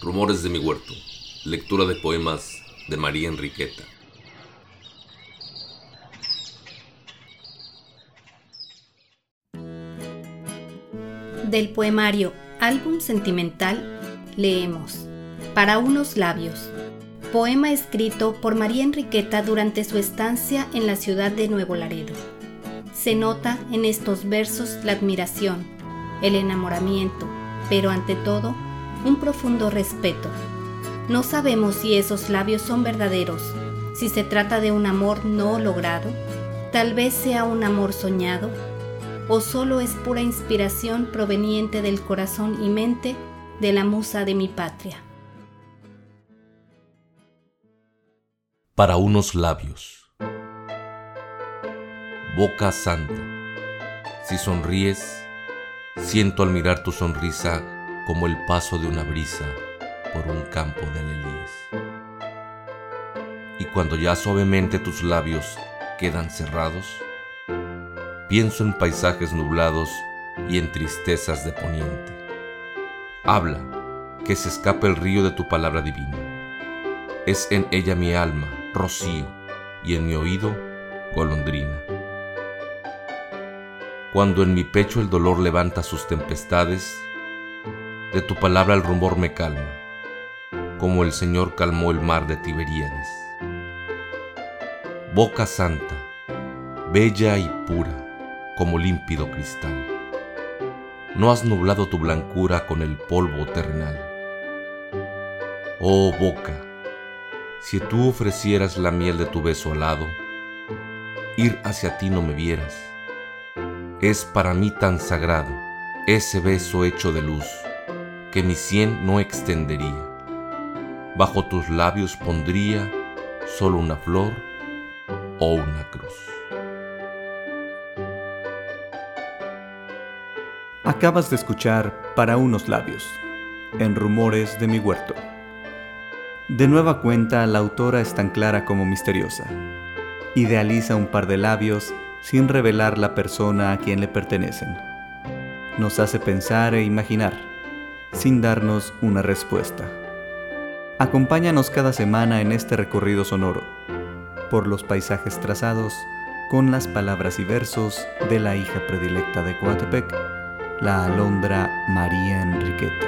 Rumores de mi huerto. Lectura de poemas de María Enriqueta. Del poemario Álbum Sentimental leemos Para unos labios. Poema escrito por María Enriqueta durante su estancia en la ciudad de Nuevo Laredo. Se nota en estos versos la admiración, el enamoramiento, pero ante todo, un profundo respeto. No sabemos si esos labios son verdaderos, si se trata de un amor no logrado, tal vez sea un amor soñado, o solo es pura inspiración proveniente del corazón y mente de la musa de mi patria. Para unos labios. Boca santa. Si sonríes, siento al mirar tu sonrisa como el paso de una brisa por un campo de alelíes. Y cuando ya suavemente tus labios quedan cerrados, pienso en paisajes nublados y en tristezas de poniente. Habla, que se escape el río de tu palabra divina. Es en ella mi alma, rocío, y en mi oído, golondrina. Cuando en mi pecho el dolor levanta sus tempestades, de tu palabra el rumor me calma, como el Señor calmó el mar de Tiberíades. Boca santa, bella y pura, como límpido cristal. No has nublado tu blancura con el polvo terrenal. Oh boca, si tú ofrecieras la miel de tu beso alado, ir hacia ti no me vieras. Es para mí tan sagrado ese beso hecho de luz que mi sien no extendería. Bajo tus labios pondría solo una flor o una cruz. Acabas de escuchar Para unos labios, en Rumores de mi huerto. De nueva cuenta, la autora es tan clara como misteriosa. Idealiza un par de labios sin revelar la persona a quien le pertenecen. Nos hace pensar e imaginar sin darnos una respuesta. Acompáñanos cada semana en este recorrido sonoro, por los paisajes trazados con las palabras y versos de la hija predilecta de Coatepec, la alondra María Enriqueta.